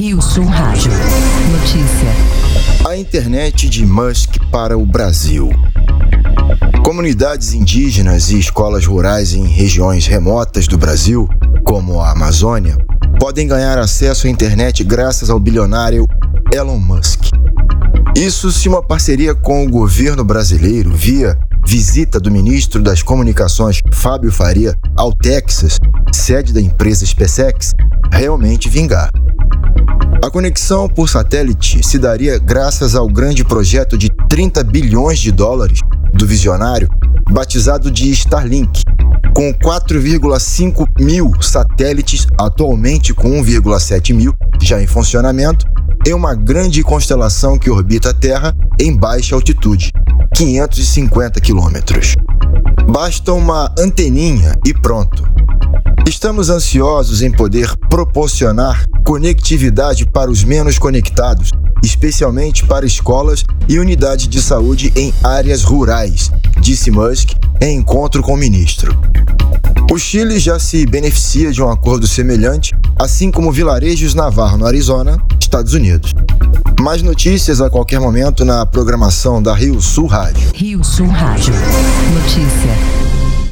Rio Sul Rádio. Notícia. A internet de Musk para o Brasil. Comunidades indígenas e escolas rurais em regiões remotas do Brasil, como a Amazônia, podem ganhar acesso à internet graças ao bilionário Elon Musk. Isso se uma parceria com o governo brasileiro via visita do ministro das Comunicações Fábio Faria ao Texas, sede da empresa SpaceX, realmente vingar. A conexão por satélite se daria graças ao grande projeto de 30 bilhões de dólares do visionário, batizado de Starlink, com 4,5 mil satélites, atualmente com 1,7 mil já em funcionamento, em uma grande constelação que orbita a Terra em baixa altitude, 550 quilômetros. Basta uma anteninha e pronto. Estamos ansiosos em poder proporcionar conectividade para os menos conectados, especialmente para escolas e unidades de saúde em áreas rurais, disse Musk em encontro com o ministro. O Chile já se beneficia de um acordo semelhante, assim como vilarejos Navarro, no Arizona, Estados Unidos. Mais notícias a qualquer momento na programação da Rio Sul Rádio. Rio Sul Rádio. Notícia.